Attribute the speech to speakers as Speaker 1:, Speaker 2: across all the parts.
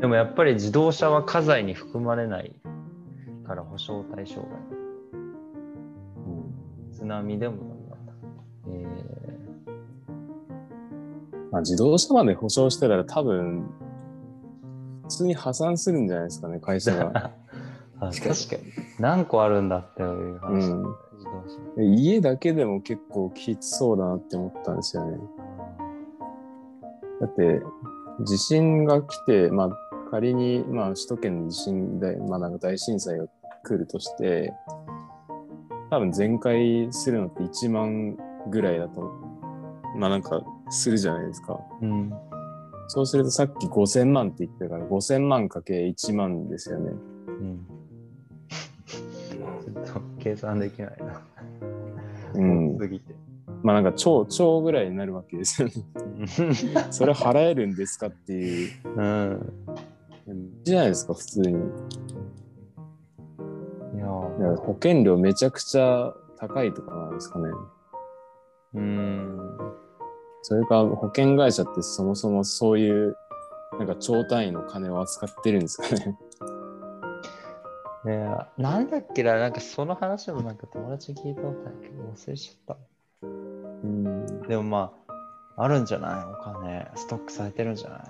Speaker 1: でもやっぱり自動車は家財に含まれないから保証対象外。津波でもなんだ。え
Speaker 2: まあ、自動車まで保証してたら多分、普通に破産するんじゃないですかね、会社が。
Speaker 1: 確かに。何個あるんだっていう話、
Speaker 2: うん。家だけでも結構きつそうだなって思ったんですよね。だって、地震が来て、まあ、仮に、まあ、首都圏の地震で、まあ、なんか大震災が来るとして、多分全壊するのって1万ぐらいだと、まあなんかするじゃないですか。
Speaker 1: うん。
Speaker 2: そうするとさっき5000万って言ってたから、5000万かけ1万ですよね。
Speaker 1: うん。ちょっと計算できないな。
Speaker 2: うん。
Speaker 1: すぎて。
Speaker 2: まあなんか超、超ぐらいになるわけですよね。それ払えるんですかっていう。
Speaker 1: うん。
Speaker 2: じゃないですか、普通に。い
Speaker 1: いや
Speaker 2: 保険料めちゃくちゃ高いとかなんですかね。
Speaker 1: うん。
Speaker 2: それか保険会社ってそもそもそういうなんか超単位の金を扱ってるんですかね。
Speaker 1: ねえなんだっけな、なんかその話もなんか友達に聞いたことあるけど忘れちゃっ
Speaker 2: うん。
Speaker 1: た。でもまあ、あるんじゃない？お金、ストックされてるんじゃない？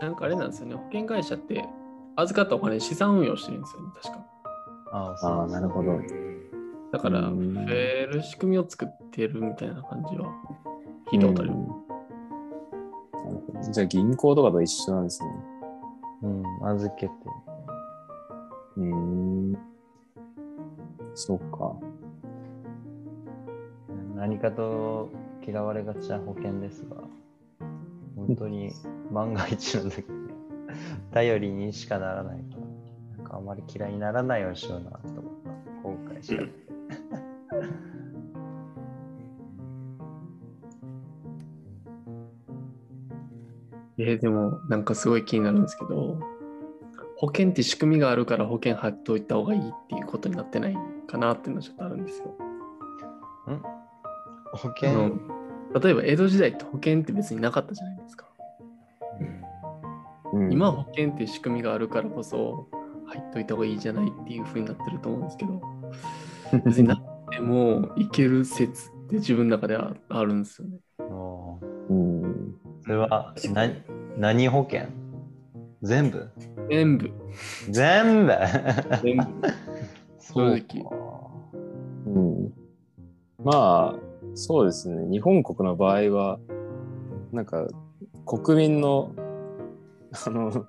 Speaker 3: なんかあれなんですよね、保険会社って預かったお金資産運用してるんですよね、確か。
Speaker 1: あ
Speaker 2: ああ、なるほど。
Speaker 3: だから、増
Speaker 2: うん
Speaker 3: える仕組みを作ってるみたいな感じは聞いたことある。
Speaker 2: うんなるほどじゃあ銀行とかと一緒なんですね。
Speaker 1: うん、預けて。
Speaker 2: うーん。そうか。
Speaker 1: 何かと嫌われがちな保険ですが、本当に万が一の時に頼りにしかならないから、なんかあまり嫌いにならないようにしようなと思った。後悔した。
Speaker 3: えーでも、なんかすごい気になるんですけど、保険って仕組みがあるから保険貼っといた方がいいっていうことになってないかなっていうのはちょっとあるんですよ。
Speaker 1: 保
Speaker 3: あ
Speaker 1: 険、
Speaker 3: の例えば江戸時代って保険って別になかったじゃないですか。
Speaker 2: うん。
Speaker 3: 今は保険っていう仕組みがあるからこそ入っといた方がいいじゃないっていう風になってると思うんですけど、別になってもいける説って自分の中ではあるんですよね。
Speaker 1: それは何何保険？全部？
Speaker 3: 全部、
Speaker 1: 全部？
Speaker 3: 全部。
Speaker 1: そう
Speaker 3: 正
Speaker 1: か。
Speaker 2: うん。まあ、そうですね。日本国の場合は、なんか、国民の、あの、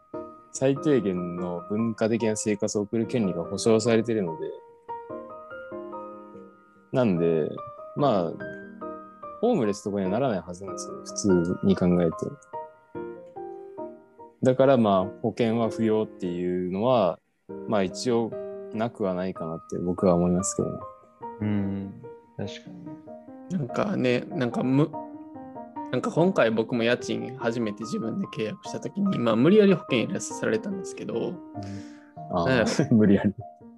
Speaker 2: 最低限の文化的な生活を送る権利が保障されているので、なんで、まあ、ホームレスとかにはならないはずなんですよ。普通に考えて。だからまあ、保険は不要っていうのは、まあ一応なくはないかなって僕は思いますけどね。
Speaker 1: うん確かに
Speaker 3: なんかね、なんかむ、なんか今回僕も家賃初めて自分で契約したときに、まあ無理やり保険入れさせられたんですけど、
Speaker 2: あ
Speaker 3: ね
Speaker 2: あ、無理やり。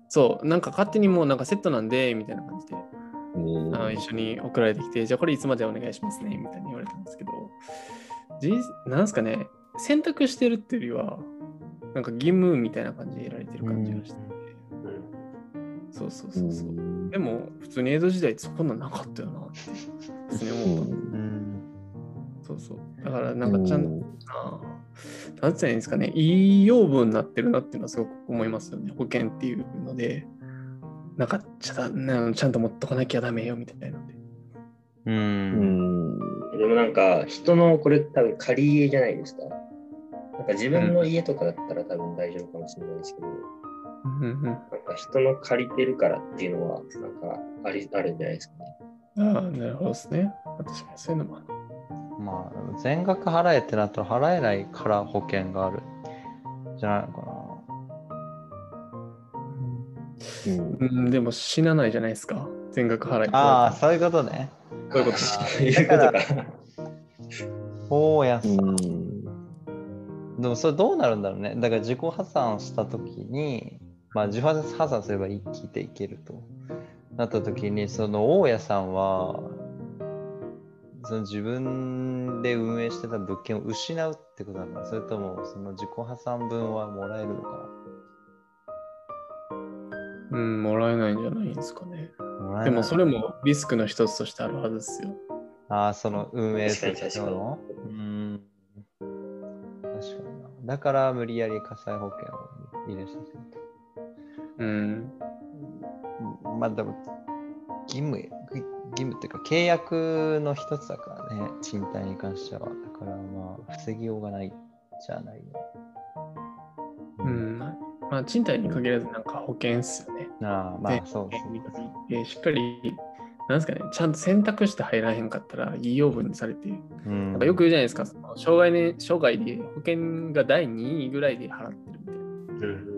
Speaker 3: そう、なんか勝手にもうなんかセットなんで、みたいな感じで、
Speaker 2: うん
Speaker 3: あの一緒に送られてきて、じゃあこれいつまでお願いしますね、みたいに言われたんですけど、じなんですかね、選択してるっていうよりは、なんか義務みたいな感じでやられてる感じがしてて、そうそうそうそう。でも、普通に江戸時代ってそんなんなかったよなって、普通に思った。
Speaker 1: うん
Speaker 3: そうそう。だから、なんかちゃんと、なんて言ったらいいんですかね、いい養分になってるなっていうのはすごく思いますよね、保険っていうので。なんかちゃなちゃんと持っとかなきゃダメよみたいなので。
Speaker 1: う
Speaker 2: うんん。
Speaker 4: でもなんか、人のこれ多分借り家じゃないですか。なんか自分の家とかだったら多分大丈夫かもしれないですけど、なんか人の借りてるからっていうのは、なんかありあるんじゃないですかね。
Speaker 3: ああ、なるほどですね。確かにそういうのもある。
Speaker 1: まあ全額払えってなったら払えないから保険があるじゃないのか
Speaker 2: うん
Speaker 3: うん、でも死なないじゃないですか。全額払い。
Speaker 1: なああそういうことね
Speaker 3: こういうこと
Speaker 4: そういうことか。
Speaker 1: 大家さん。でもそれどうなるんだろうねだから自己破産した時にまあ自己破産すれば生きていけるとなった時にその大家さんはその自分で運営してた物件を失うってことなのかそれともその自己破産分はもらえるのか
Speaker 3: うん、もらえないんじゃないんですかね。でもそれもリスクの一つとしてあるはずですよ。
Speaker 1: ああ、その運営
Speaker 4: 確かに確かに
Speaker 1: のうん。確かにな。だから無理やり火災保険を入れさせる
Speaker 3: うん。
Speaker 1: と。まあでも、義務、義務っていうか契約の一つだからね、賃貸に関しては。だからまあ、防ぎようがないじゃないよ。
Speaker 3: うん。まあ、賃貸に限らずなんか保険っすよね。
Speaker 1: ああ、ま
Speaker 3: で
Speaker 1: あそうそう。
Speaker 3: でしっかり、なんですかね、ちゃんと選択して入らへんかったら、いい養分にされて、
Speaker 1: うん
Speaker 3: なんかよく言うじゃないですか、その障害ね、障害で保険が第2位ぐらいで払ってるみたい
Speaker 2: うん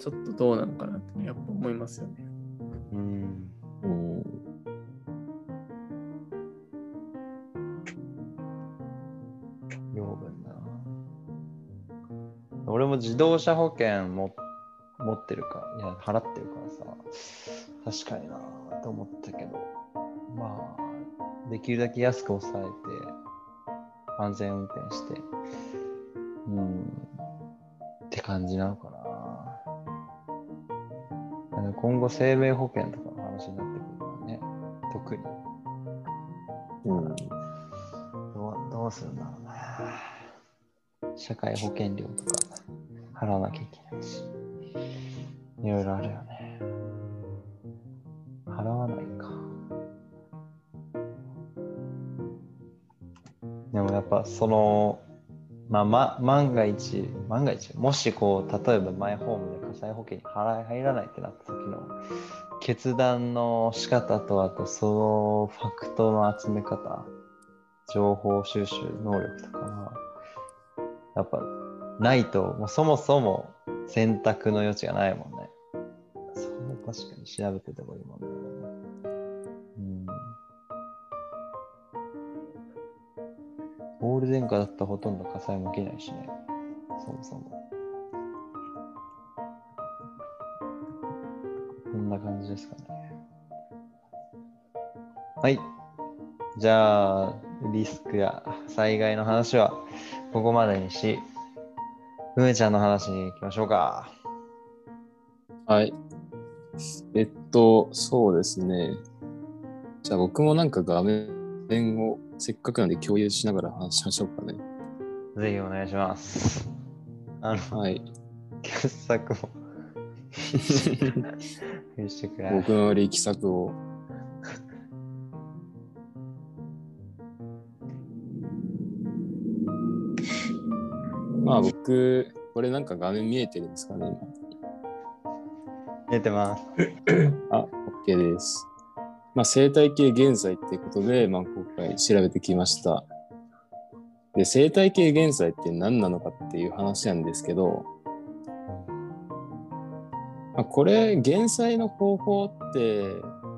Speaker 3: ちょっとどうなのかなってやっぱ思いますよね。
Speaker 1: うん。
Speaker 2: うん
Speaker 1: 養分な。俺も自動車保険も持ってるか、いや、払ってるからさ、確かになと思ったけど、まあ、できるだけ安く抑えて、安全運転して、うん、って感じなのかな。今後、生命保険とかの話になってくるからね、特に。
Speaker 2: うん
Speaker 1: どうどうするんだろうな。社会保険料とか払わなきゃいけないし。いろいろあるよね。払わないか。でもやっぱその、まあ、ま、万が一、万が一、もしこう、例えばマイホームで火災保険に払い入らないってなった決断の仕方と、あとそのファクトの集め方、情報収集能力とかは、やっぱないと、もうそもそも選択の余地がないもんね。それは確かに調べてた方がいいもんね。うん。オール電化だったらほとんど火災も起きないしね。そもそも。んな感じですかね。はい。じゃあ、リスクや災害の話はここまでにし、梅ちゃんの話に行きましょうか。
Speaker 2: はい。えっと、そうですね。じゃあ僕もなんか画面をせっかくなんで共有しながら話しましょうかね。
Speaker 1: ぜひお願いします。あの、
Speaker 2: はい。
Speaker 1: 傑作も 見せてくれ。
Speaker 2: 僕の力作を。まあ僕、これなんか画面見えてるんですかね、今。
Speaker 1: 出てます。
Speaker 2: あ、OK です。まあ、生態系現在っていうことで、まあ、今回調べてきました。で、生態系現在って何なのかっていう話なんですけど、まあ、これ、減災の方法って、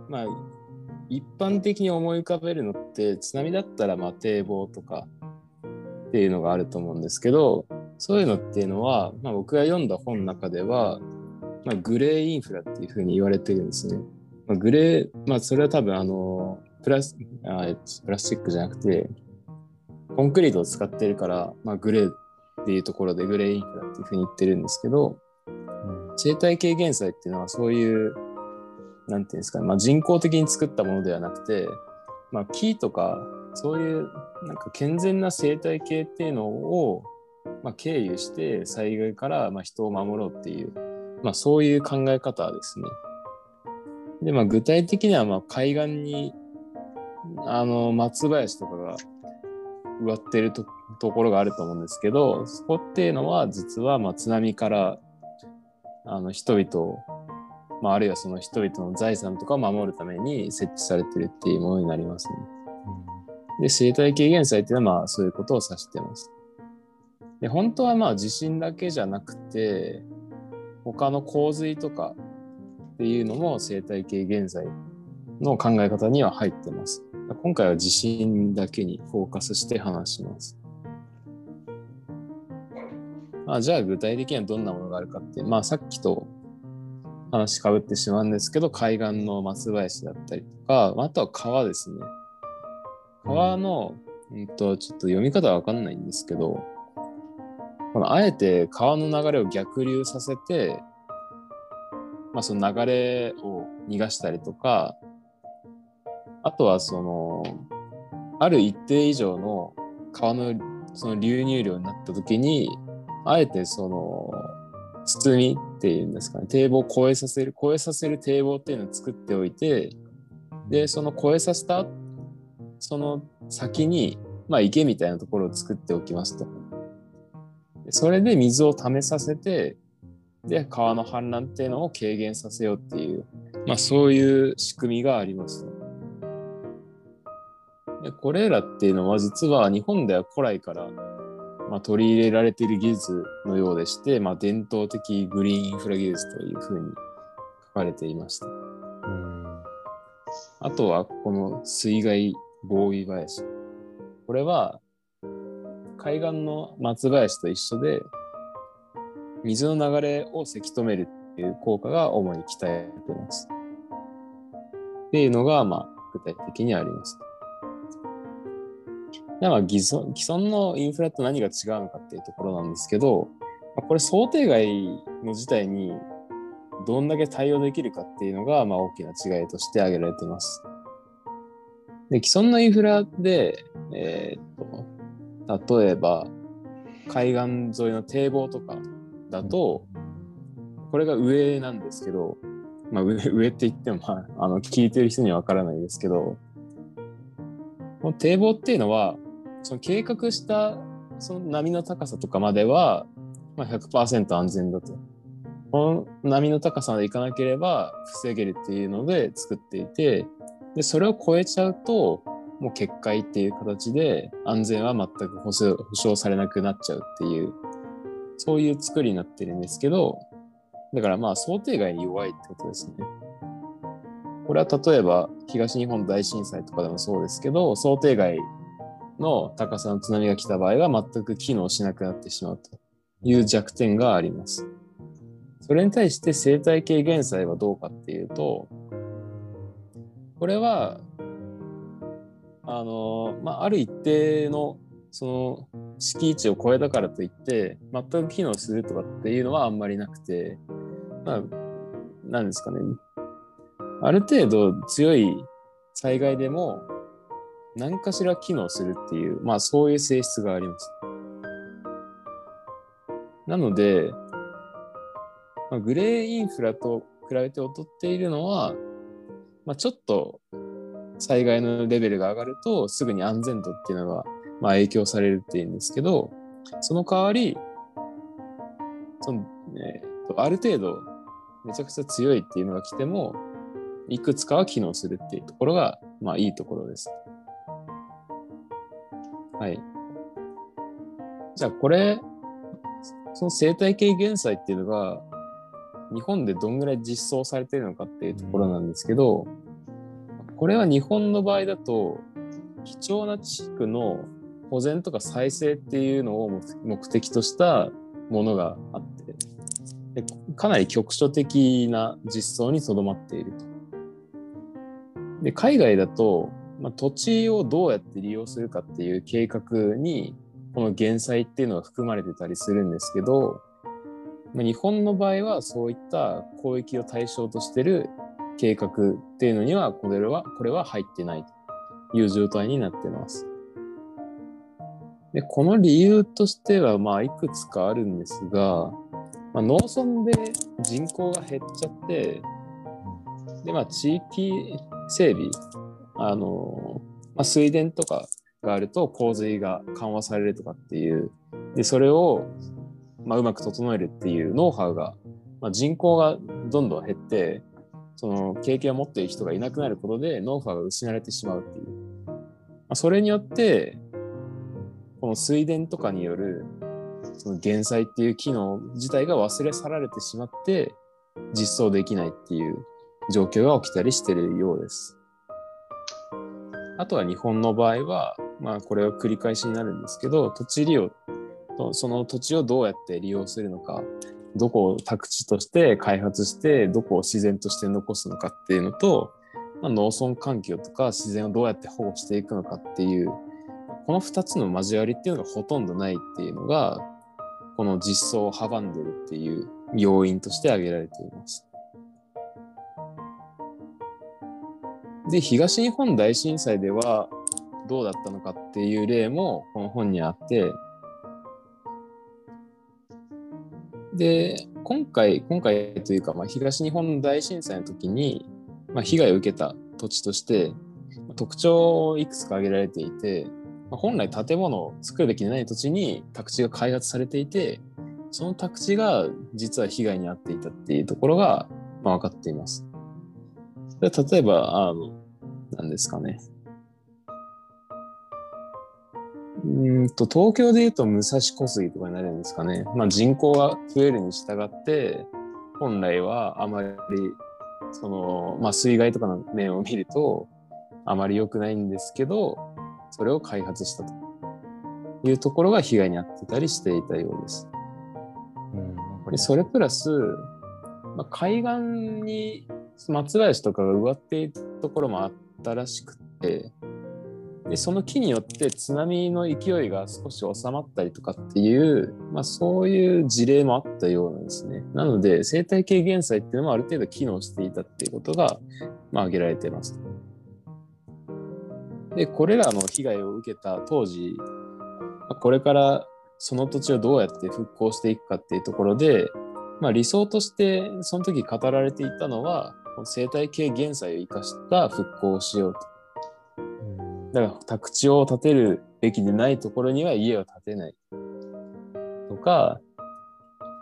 Speaker 2: まあ、一般的に思い浮かべるのって、津波だったら、まあ、堤防とかっていうのがあると思うんですけど、そういうのっていうのは、まあ、僕が読んだ本の中では、まあ、グレーインフラっていうふうに言われてるんですね。まあ、グレー、まあ、それは多分あのプラスあプラスチックじゃなくて、コンクリートを使ってるから、まあ、グレーっていうところでグレーインフラっていうふうに言ってるんですけど、生態系減災っていうのはそういう、なんていうんですかね、まあ、人工的に作ったものではなくて、まあ、木とか、そういうなんか健全な生態系っていうのを、まあ、経由して災害からまあ人を守ろうっていう、まあ、そういう考え方ですね。で、まあ、具体的にはまあ海岸にあの松林とかが植わってるとところがあると思うんですけどそこっていうのは実はまあ津波からあの人々を、まあ、あるいはその人々の財産とかを守るために設置されてるっていうものになりますね。で生態系減災っていうのはまあそういうことを指してます。で本当はまあ地震だけじゃなくて他の洪水とかっていうのも生態系減災の考え方には入ってます。今回は地震だけにフォーカスして話します。あ、じゃあ具体的にはどんなものがあるかって、まあさっきと話かぶってしまうんですけど、海岸の松林だったりとか、あとは川ですね。川の、うんと、ちょっと読み方はわかんないんですけど、このあえて川の流れを逆流させて、まあその流れを逃がしたりとか、あとはその、ある一定以上の川のその流入量になった時に、あえてその、包みっていうんですかね、堤防を越えさせる、越えさせる堤防っていうのを作っておいて、で、その越えさせた、その先に、まあ池みたいなところを作っておきますと。でそれで水を溜めさせて、で、川の氾濫っていうのを軽減させようっていう、まあそういう仕組みがあります。でこれらっていうのは実は日本では古来から、まあ、取り入れられている技術のようでして、まあ、伝統的グリーンインフラ技術というふうに書かれていました。
Speaker 1: うん。
Speaker 2: あとはこの水害防備林。これは海岸の松林と一緒で水の流れをせき止めるっていう効果が主に期待されています。っていうのが、まあ、具体的にあります。でまあ、既存既存のインフラと何が違うのかっていうところなんですけど、まこれ想定外の事態にどんだけ対応できるかっていうのが、まあ、大きな違いとして挙げられています。で、既存のインフラで、えーっと、例えば、海岸沿いの堤防とかだと、これが上なんですけど、まあ、上 上って言っても、まあ、あの聞いてる人にはわからないですけど、この堤防っていうのは、その計画したその波の高さとかまでは、まあ、100%安全だと。この波の高さまで行かなければ防げるっていうので作っていて、で、それを超えちゃうと、もう決壊っていう形で安全は全く保証保証されなくなっちゃうっていう、そういう作りになってるんですけど、だからまあ想定外に弱いってことですね。これは例えば東日本大震災とかでもそうですけど、想定外の高さの津波が来た場合は全く機能しなくなってしまうという弱点があります。それに対して生態系減災はどうかっていうと、これは、あの、まあ、ある一定のその敷地を超えたからといって、全く機能するとかっていうのはあんまりなくて、まあ、なんですかね。ある程度強い災害でも何かしら機能するっていう、まあそういう性質があります。なので、まあ、グレーインフラと比べて劣っているのは、まあ、ちょっと災害のレベルが上がるとすぐに安全度っていうのがまあ影響されるっていうんですけど、その代わり、そのえーある程度めちゃくちゃ強いっていうのが来ても、いくつかは機能するっていうところが、まあいいところです。はい。じゃあこれ、その生態系減災っていうのが、日本でどんぐらい実装されてるのかっていうところなんですけど、これは日本の場合だと、貴重な地区の保全とか再生っていうのを目的としたものがあって、でかなり局所的な実装にとどまっていると。で、海外だと、まあ、土地をどうやって利用するかっていう計画に、この減災っていうのが含まれてたりするんですけど、まあ、日本の場合はそういった攻撃を対象としてる計画っていうのには、これは、これは入ってないという状態になってます。で、この理由としては、まあ、いくつかあるんですが、まあ、農村で人口が減っちゃって、で、まあ、地域整備、あの、まあ、水田とかがあると洪水が緩和されるとかっていう、で、それを、まあ、うまく整えるっていうノウハウが、まあ、人口がどんどん減って、その経験を持っている人がいなくなることでノウハウが失われてしまうっていう。まあ、それによって、この水田とかによるその減災っていう機能自体が忘れ去られてしまって実装できないっていう状況が起きたりしてるようです。あとは日本の場合は、まあこれは繰り返しになるんですけど、土地利用とその土地をどうやって利用するのか、どこを宅地として開発してどこを自然として残すのかっていうのと、まあ、農村環境とか自然をどうやって保護していくのかっていうこの2つの交わりっていうのがほとんどないっていうのがこの実装を阻んでるっていう要因として挙げられています。で東日本大震災ではどうだったのかっていう例もこの本にあってで今回今回というか、まあ、東日本大震災の時に、まあ、被害を受けた土地として特徴をいくつか挙げられていて、ま、本来建物を作るべきでない土地に宅地が開発されていてその宅地が実は被害に遭っていたっていうところが、まあ、分かっています。例えば、あの、何ですかね。うーんと、東京で言うと武蔵小杉とかになるんですかね。まあ人口が増えるに従って、本来はあまり、その、まあ水害とかの面を見ると、あまり良くないんですけど、それを開発したというところが被害に遭ってたりしていたようです。
Speaker 1: うん
Speaker 2: でそれプラス、まあ、海岸に松林とかが植わっているところもあったらしくてでその木によって津波の勢いが少し収まったりとかっていう、まあ、そういう事例もあったようなんですね。なので生態系減災っていうのもある程度機能していたっていうことが、まあ、挙げられています。でこれらの被害を受けた当時これからその土地をどうやって復興していくかっていうところで、まあ、理想としてその時語られていたのは生態系減災を生かした復興をしようと。
Speaker 1: うん
Speaker 2: だから宅地を建てるべきでないところには家を建てないとか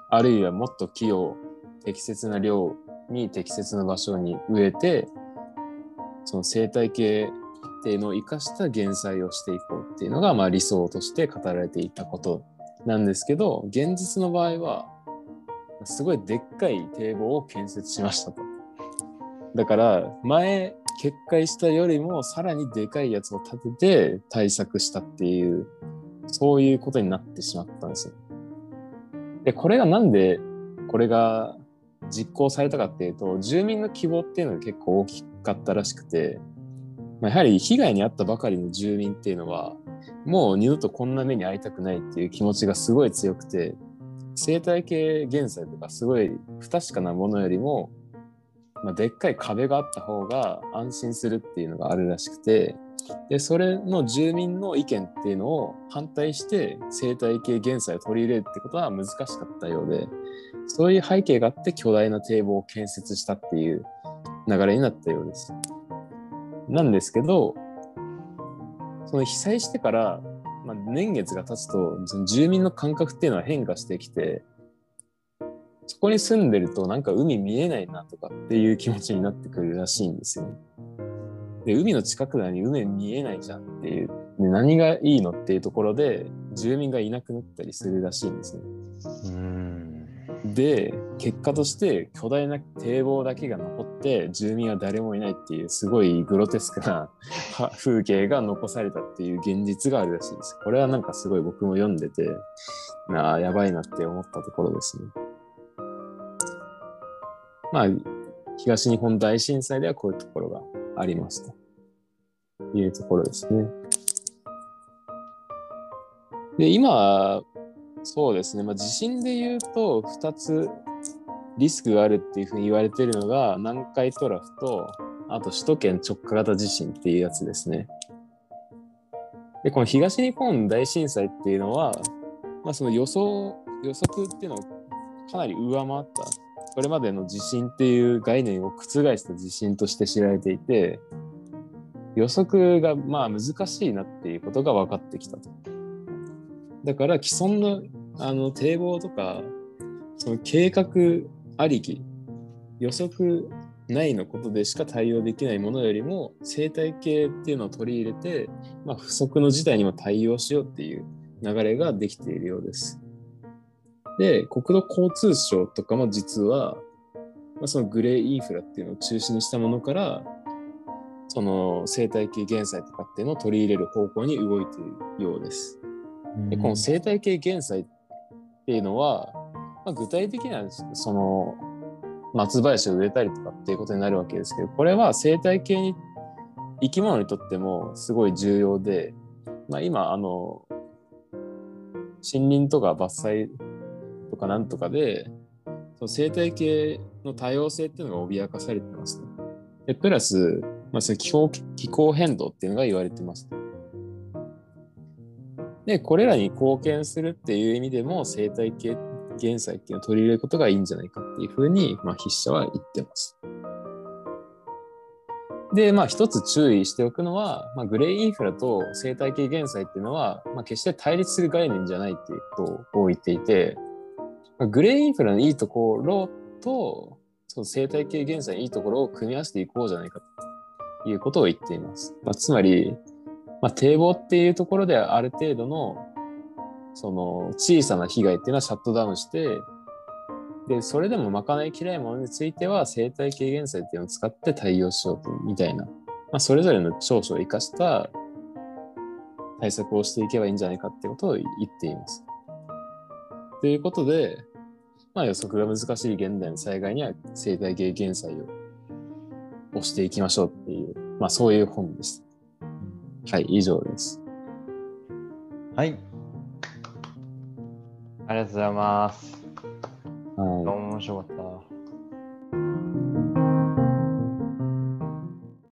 Speaker 2: あるいはもっと木を適切な量に適切な場所に植えてその生態系っていうのを生かした減災をしていこうっていうのがまあ理想として語られていたことなんですけど現実の場合はすごいでっかい堤防を建設しましたと。だから前決壊したよりもさらにでかいやつを建てて対策したっていうそういうことになってしまったんですよ。でこれがなんでこれが実行されたかっていうと住民の希望っていうのが結構大きかったらしくて、まあ、やはり被害に遭ったばかりの住民っていうのはもう二度とこんな目に遭いたくないっていう気持ちがすごい強くて生態系減災とかすごい不確かなものよりもまあ、でっかい壁があった方が安心するっていうのがあるらしくてでそれの住民の意見っていうのを反対して生態系減災を取り入れるってことは難しかったようでそういう背景があって巨大な堤防を建設したっていう流れになったようです。なんですけどその被災してから、まあ、年月が経つとその住民の感覚っていうのは変化してきてそこに住んでるとなんか海見えないなとかっていう気持ちになってくるらしいんですよね。で海の近くなのに海見えないじゃんっていうで何がいいのっていうところで住民がいなくなったりするらしいんですね。
Speaker 1: うん
Speaker 2: で結果として巨大な堤防だけが残って住民は誰もいないっていうすごいグロテスクな は風景が残されたっていう現実があるらしいです。これはなんかすごい僕も読んでてなあやばいなって思ったところですね。まあ東日本大震災ではこういうところがありますというところですね。で今そうですね、まあ、地震で言うと2つリスクがあるっていうふうに言われているのが南海トラフとあと首都圏直下型地震っていうやつですね。でこの東日本大震災っていうのは、まあ、その予想予測っていうのをかなり上回ったこれまでの地震っていう概念を覆した地震として知られていて予測がまあ難しいなっていうことが分かってきたと。だから既存のあの堤防とかその計画ありき予測内のことでしか対応できないものよりも生態系っていうのを取り入れて、まあ、不測の事態にも対応しようっていう流れができているようです。で国土交通省とかも実は、まあ、そのグレーインフラっていうのを中心にしたものからその生態系減災とかっていうのを取り入れる方向に動いているようです。でこの生態系減災っていうのはまあ、具体的にはその松林を植えたりとかっていうことになるわけですけどこれは生態系に生き物にとってもすごい重要で、まあ、今あの森林とか伐採とかなんとかでその生態系の多様性っていうのが脅かされてます、ね。でプラス、まあ、その気候気候変動っていうのが言われてます。ねでこれらに貢献するっていう意味でも生態系減災っていうのを取り入れることがいいんじゃないかっていうふうに、まあ、筆者は言ってます。で、まあ一つ注意しておくのは、まあ、グレーインフラと生態系減災っていうのは、まあ、決して対立する概念じゃないっていうことを言っていて、グレーインフラのいいところと、その生態系減災のいいところを組み合わせていこうじゃないかということを言っています。まあ、つまり、まあ、堤防っていうところである程度のその小さな被害っていうのはシャットダウンして、で、それでも賄いきれいものについては生態系減災っていうのを使って対応しようと、みたいな、まあ、それぞれの長所を生かした対策をしていけばいいんじゃないかってことを言っています。ということで、まあ、予測が難しい現代の災害には生態系減災を押していきましょうっていう、まあそういう本です。はい、以上です。
Speaker 1: はい。ありがとうございます。
Speaker 2: はい。
Speaker 1: 面白かった。